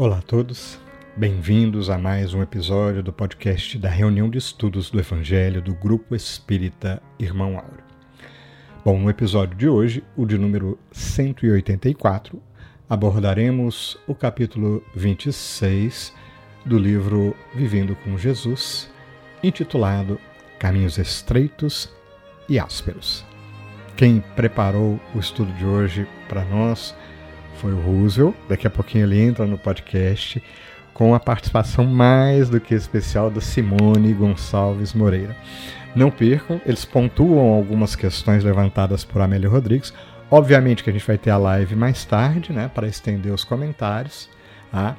Olá a todos, bem-vindos a mais um episódio do podcast da reunião de estudos do Evangelho do Grupo Espírita Irmão Auro. Bom, no episódio de hoje, o de número 184, abordaremos o capítulo 26 do livro Vivendo com Jesus, intitulado Caminhos Estreitos e Ásperos. Quem preparou o estudo de hoje para nós foi o Roosevelt. Daqui a pouquinho ele entra no podcast com a participação mais do que especial da Simone Gonçalves Moreira. Não percam, eles pontuam algumas questões levantadas por Amélia Rodrigues. Obviamente que a gente vai ter a live mais tarde, né, para estender os comentários. Tá?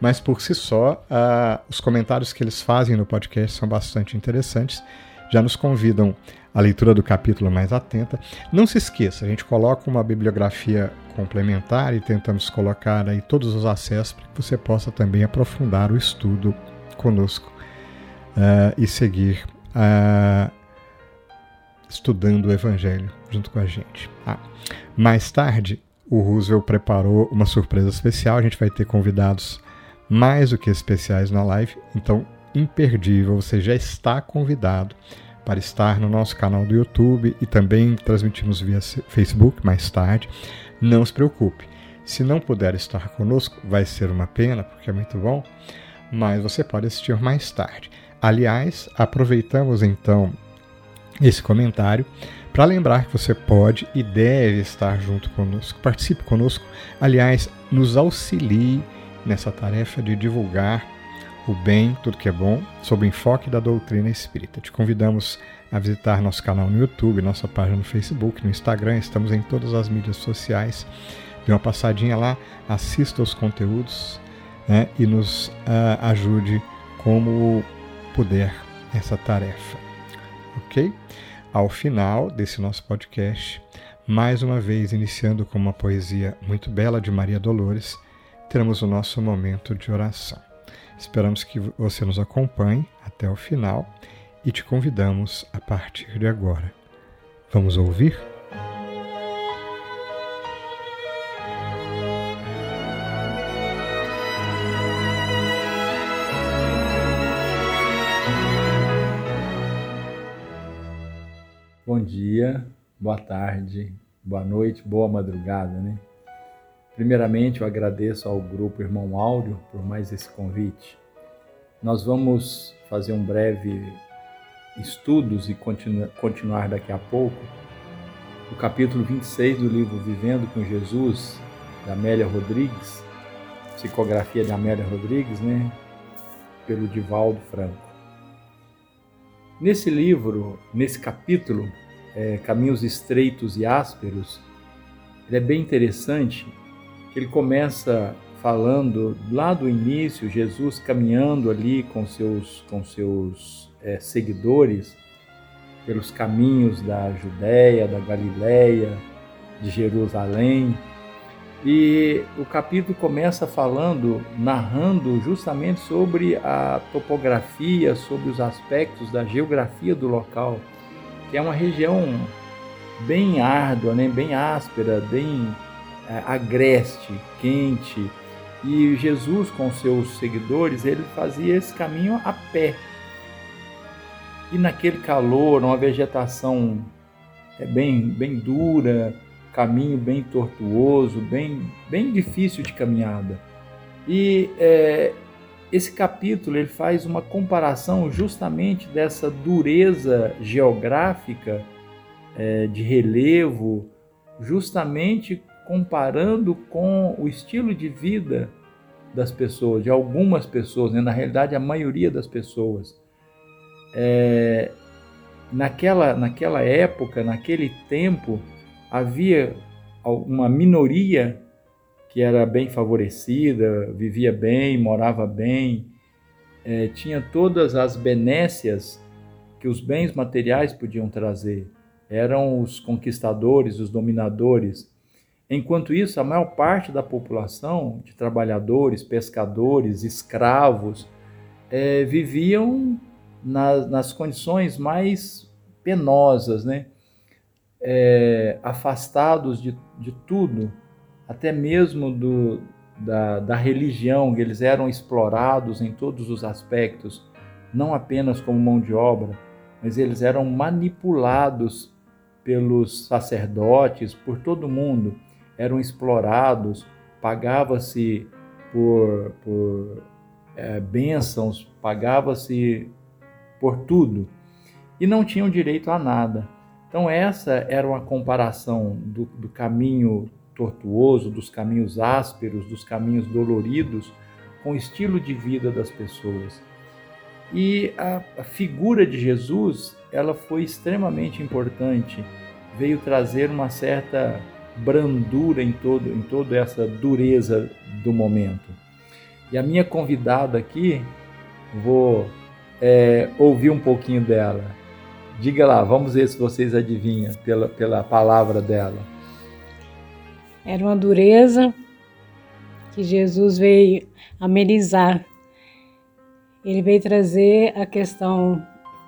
Mas por si só, uh, os comentários que eles fazem no podcast são bastante interessantes. Já nos convidam à leitura do capítulo mais atenta. Não se esqueça, a gente coloca uma bibliografia complementar e tentamos colocar aí todos os acessos para que você possa também aprofundar o estudo conosco uh, e seguir uh, estudando o Evangelho junto com a gente. Ah, mais tarde, o Roosevelt preparou uma surpresa especial. A gente vai ter convidados mais do que especiais na live, então imperdível. Você já está convidado para estar no nosso canal do YouTube e também transmitimos via Facebook mais tarde. Não se preocupe. Se não puder estar conosco, vai ser uma pena, porque é muito bom, mas você pode assistir mais tarde. Aliás, aproveitamos então esse comentário para lembrar que você pode e deve estar junto conosco. Participe conosco. Aliás, nos auxilie nessa tarefa de divulgar o bem, tudo que é bom, sob o enfoque da doutrina espírita. Te convidamos a visitar nosso canal no YouTube, nossa página no Facebook, no Instagram, estamos em todas as mídias sociais. Dê uma passadinha lá, assista os conteúdos né, e nos uh, ajude como puder essa tarefa. Ok? Ao final desse nosso podcast, mais uma vez iniciando com uma poesia muito bela de Maria Dolores, teremos o nosso momento de oração. Esperamos que você nos acompanhe até o final e te convidamos a partir de agora. Vamos ouvir? Bom dia, boa tarde, boa noite, boa madrugada, né? Primeiramente, eu agradeço ao grupo Irmão Áudio por mais esse convite. Nós vamos fazer um breve estudos e continu continuar daqui a pouco o capítulo 26 do livro Vivendo com Jesus, da Amélia Rodrigues, psicografia de Amélia Rodrigues, né, pelo Divaldo Franco. Nesse livro, nesse capítulo, é, Caminhos Estreitos e Ásperos, ele é bem interessante ele começa falando lá do início, Jesus caminhando ali com seus, com seus é, seguidores pelos caminhos da Judéia, da Galiléia, de Jerusalém. E o capítulo começa falando, narrando justamente sobre a topografia, sobre os aspectos da geografia do local, que é uma região bem árdua, né? bem áspera, bem agreste, quente. E Jesus, com seus seguidores, ele fazia esse caminho a pé. E naquele calor, uma vegetação é bem, bem dura, caminho bem tortuoso, bem, bem difícil de caminhada. E é, esse capítulo ele faz uma comparação justamente dessa dureza geográfica é, de relevo, justamente comparando com o estilo de vida das pessoas, de algumas pessoas, né? na realidade a maioria das pessoas. É, naquela, naquela época, naquele tempo, havia uma minoria que era bem favorecida, vivia bem, morava bem, é, tinha todas as benécias que os bens materiais podiam trazer. Eram os conquistadores, os dominadores. Enquanto isso, a maior parte da população, de trabalhadores, pescadores, escravos, é, viviam nas, nas condições mais penosas, né? É, afastados de, de tudo, até mesmo do, da, da religião, eles eram explorados em todos os aspectos, não apenas como mão de obra, mas eles eram manipulados pelos sacerdotes, por todo mundo, eram explorados, pagava-se por, por é, bênçãos, pagava-se por tudo e não tinham direito a nada. Então, essa era uma comparação do, do caminho tortuoso, dos caminhos ásperos, dos caminhos doloridos, com o estilo de vida das pessoas. E a, a figura de Jesus, ela foi extremamente importante, veio trazer uma certa brandura em todo em toda essa dureza do momento. E a minha convidada aqui, vou é, ouvir um pouquinho dela. Diga lá, vamos ver se vocês adivinham pela, pela palavra dela. Era uma dureza que Jesus veio amenizar ele veio trazer a questão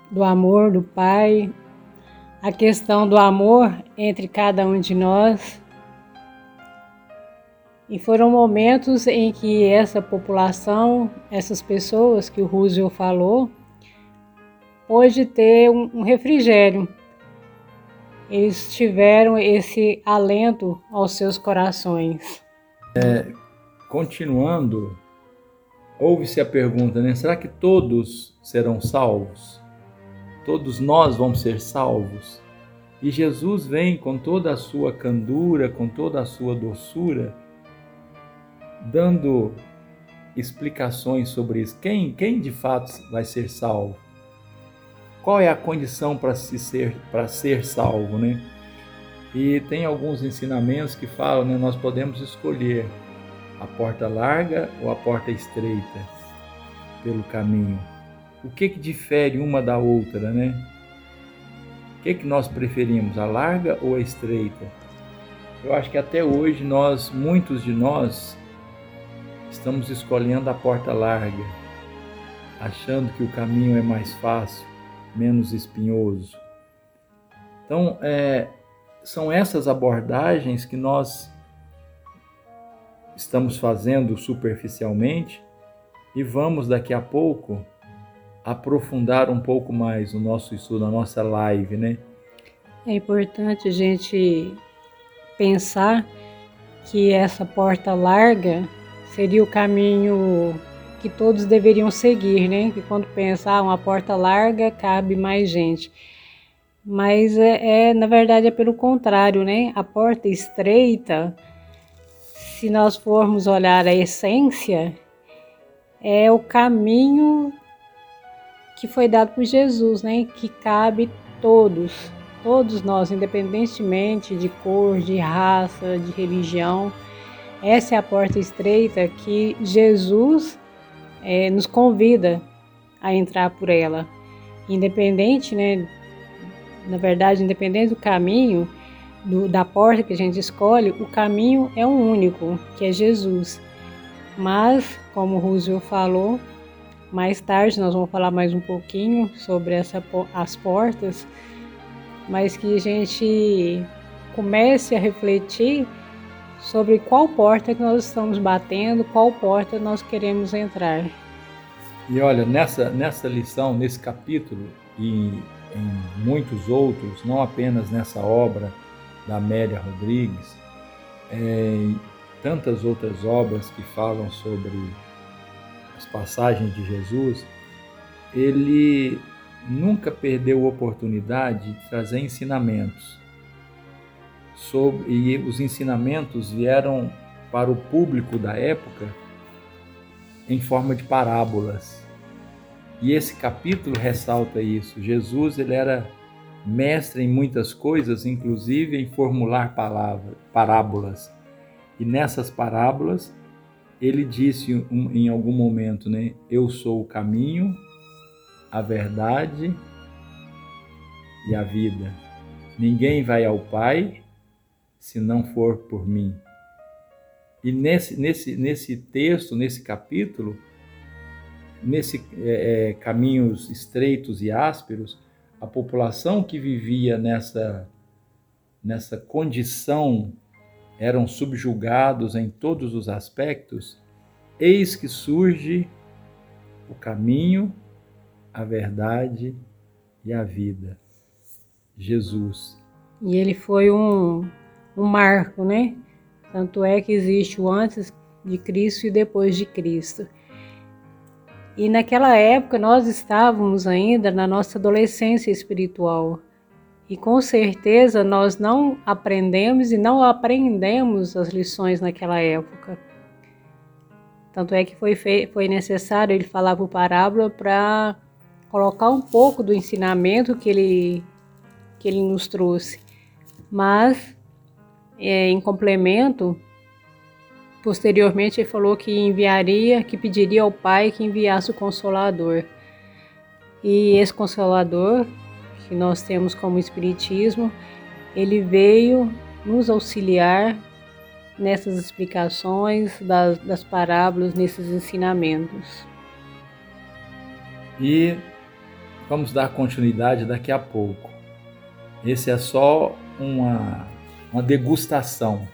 do amor do Pai, a questão do amor entre cada um de nós. E foram momentos em que essa população, essas pessoas que o Roosevelt falou, pôde ter um refrigério. Eles tiveram esse alento aos seus corações. É, continuando ouve-se a pergunta, né? Será que todos serão salvos? Todos nós vamos ser salvos? E Jesus vem com toda a sua candura, com toda a sua doçura, dando explicações sobre isso. Quem, quem de fato vai ser salvo? Qual é a condição para se ser para ser salvo, né? E tem alguns ensinamentos que falam, né, nós podemos escolher a porta larga ou a porta estreita pelo caminho? O que que difere uma da outra, né? O que que nós preferimos, a larga ou a estreita? Eu acho que até hoje nós, muitos de nós, estamos escolhendo a porta larga, achando que o caminho é mais fácil, menos espinhoso. Então, é, são essas abordagens que nós estamos fazendo superficialmente e vamos daqui a pouco aprofundar um pouco mais o nosso estudo, a nossa live, né? É importante a gente pensar que essa porta larga seria o caminho que todos deveriam seguir, né? Que quando pensar ah, uma porta larga cabe mais gente. Mas é, é, na verdade é pelo contrário, né? A porta estreita se nós formos olhar a essência, é o caminho que foi dado por Jesus, né? Que cabe todos, todos nós, independentemente de cor, de raça, de religião. Essa é a porta estreita que Jesus é, nos convida a entrar por ela. Independente, né? Na verdade, independente do caminho, do, da porta que a gente escolhe, o caminho é um único, que é Jesus. Mas, como Roosevelt falou, mais tarde nós vamos falar mais um pouquinho sobre essa, as portas, mas que a gente comece a refletir sobre qual porta que nós estamos batendo, qual porta nós queremos entrar. E olha, nessa, nessa lição, nesse capítulo e em muitos outros, não apenas nessa obra, da Amélia Rodrigues, é, tantas outras obras que falam sobre as passagens de Jesus, ele nunca perdeu a oportunidade de trazer ensinamentos. Sobre, e os ensinamentos vieram para o público da época em forma de parábolas. E esse capítulo ressalta isso. Jesus ele era mestre em muitas coisas, inclusive em formular palavras, parábolas. E nessas parábolas, ele disse em algum momento, né? Eu sou o caminho, a verdade e a vida. Ninguém vai ao Pai se não for por mim. E nesse, nesse, nesse texto, nesse capítulo, nesse é, é, caminhos estreitos e ásperos, a população que vivia nessa, nessa condição eram subjugados em todos os aspectos, eis que surge o caminho, a verdade e a vida. Jesus. E ele foi um, um marco, né? Tanto é que existe o antes de Cristo e depois de Cristo. E naquela época nós estávamos ainda na nossa adolescência espiritual. E com certeza nós não aprendemos e não aprendemos as lições naquela época. Tanto é que foi, foi necessário ele falar por parábola para colocar um pouco do ensinamento que ele, que ele nos trouxe. Mas, é, em complemento, posteriormente ele falou que enviaria, que pediria ao Pai que enviasse o Consolador. E esse Consolador que nós temos como Espiritismo, ele veio nos auxiliar nessas explicações das, das parábolas, nesses ensinamentos. E vamos dar continuidade daqui a pouco. Esse é só uma, uma degustação.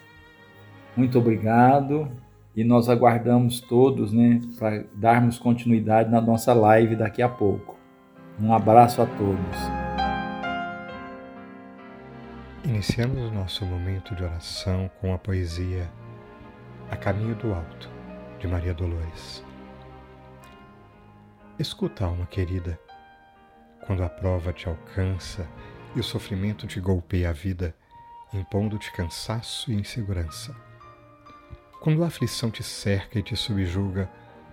Muito obrigado e nós aguardamos todos né, para darmos continuidade na nossa live daqui a pouco. Um abraço a todos. Iniciamos nosso momento de oração com a poesia A Caminho do Alto, de Maria Dolores. Escuta, alma querida, quando a prova te alcança e o sofrimento te golpeia a vida, impondo-te cansaço e insegurança. Quando a aflição te cerca e te subjuga,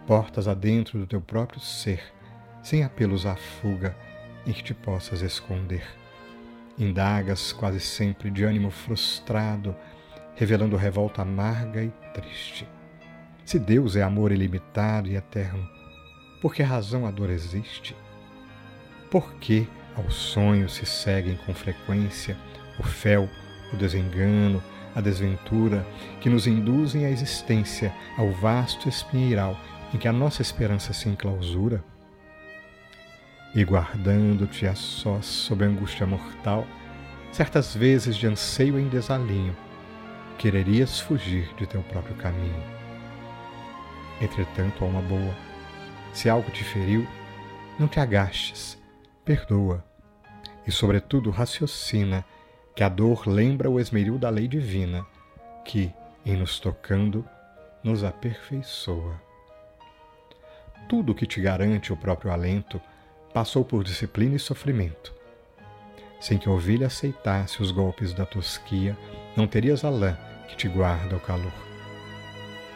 portas adentro do teu próprio ser, sem apelos à fuga em que te possas esconder Indagas quase sempre de ânimo frustrado, revelando revolta amarga e triste. Se Deus é amor ilimitado e eterno, por que razão a dor existe? Por que ao sonho se seguem com frequência o fel, o desengano, a desventura que nos induzem à existência, ao vasto espinheiral em que a nossa esperança se enclausura? E guardando-te a sós sob a angústia mortal, certas vezes de anseio em desalinho, quererias fugir de teu próprio caminho. Entretanto, alma boa, se algo te feriu, não te agastes, perdoa, e sobretudo raciocina que a dor lembra o esmeril da lei divina, que, em nos tocando, nos aperfeiçoa. Tudo que te garante o próprio alento passou por disciplina e sofrimento. Sem que a ovelha aceitasse os golpes da tosquia, não terias a lã que te guarda o calor.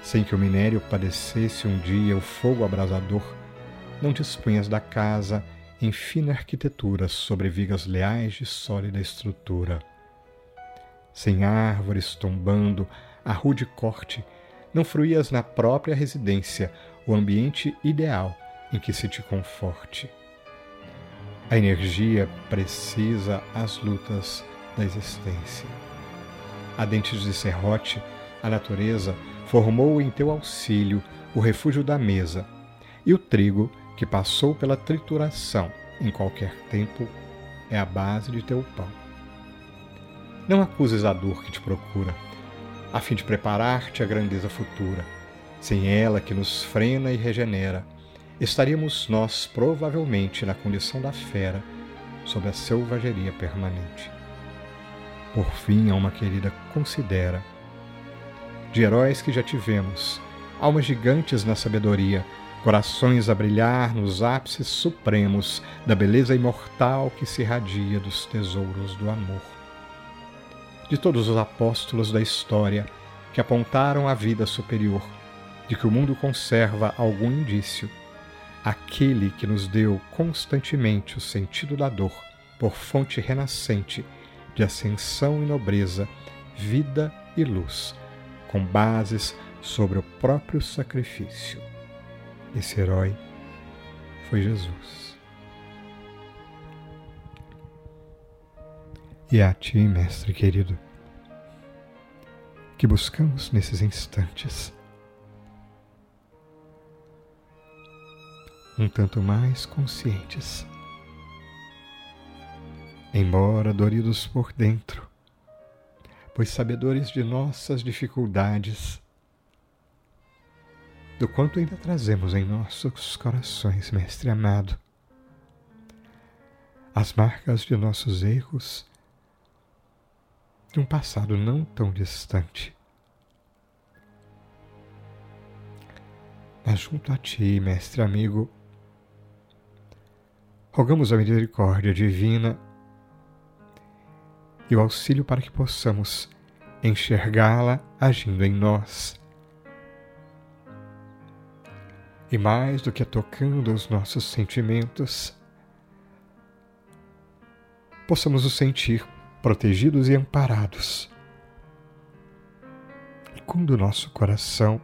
Sem que o minério padecesse um dia o fogo abrasador, não dispunhas da casa em fina arquitetura sobre vigas leais de sólida estrutura. Sem árvores tombando a rude corte, não fruías na própria residência o ambiente ideal em que se te conforte. A energia precisa as lutas da existência. A dentes de serrote, a natureza formou em teu auxílio o refúgio da mesa, e o trigo que passou pela trituração em qualquer tempo é a base de teu pão. Não acuses a dor que te procura, a fim de preparar-te à grandeza futura, sem ela que nos frena e regenera estaríamos nós provavelmente na condição da fera, sob a selvageria permanente. Por fim, alma querida, considera. De heróis que já tivemos, almas gigantes na sabedoria, corações a brilhar nos ápices supremos da beleza imortal que se irradia dos tesouros do amor. De todos os apóstolos da história que apontaram a vida superior, de que o mundo conserva algum indício, aquele que nos deu constantemente o sentido da dor, por fonte renascente de ascensão e nobreza, vida e luz, com bases sobre o próprio sacrifício. Esse herói foi Jesus. E é a ti, mestre querido, que buscamos nesses instantes um tanto mais conscientes. Embora doridos por dentro, pois sabedores de nossas dificuldades, do quanto ainda trazemos em nossos corações, Mestre amado, as marcas de nossos erros de um passado não tão distante. Mas junto a Ti, Mestre amigo, rogamos a misericórdia divina e o auxílio para que possamos enxergá-la agindo em nós. E mais do que tocando os nossos sentimentos, possamos os sentir protegidos e amparados. E quando o nosso coração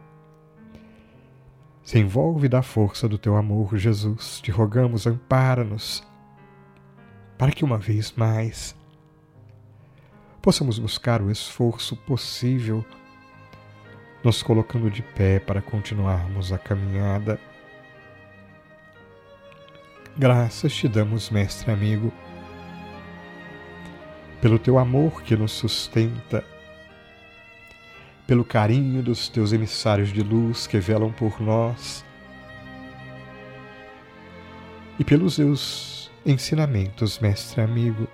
se envolve da força do teu amor, Jesus, te rogamos, ampara-nos, para que uma vez mais possamos buscar o esforço possível, nos colocando de pé para continuarmos a caminhada. Graças te damos, Mestre amigo, pelo teu amor que nos sustenta, pelo carinho dos teus emissários de luz que velam por nós e pelos teus ensinamentos, Mestre amigo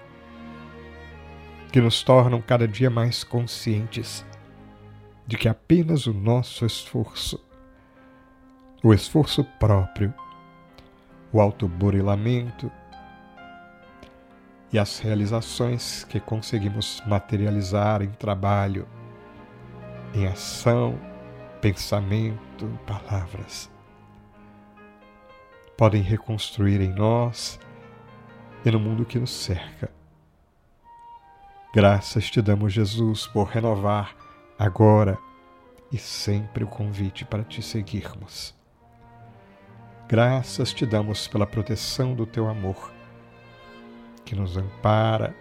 que nos tornam cada dia mais conscientes de que apenas o nosso esforço, o esforço próprio, o autoburilamento e as realizações que conseguimos materializar em trabalho, em ação, pensamento, palavras, podem reconstruir em nós e no mundo que nos cerca Graças te damos, Jesus, por renovar agora e sempre o convite para te seguirmos. Graças te damos pela proteção do teu amor, que nos ampara,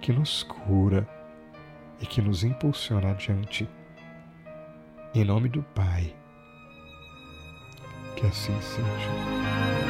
que nos cura e que nos impulsiona adiante. Em nome do Pai, que assim seja.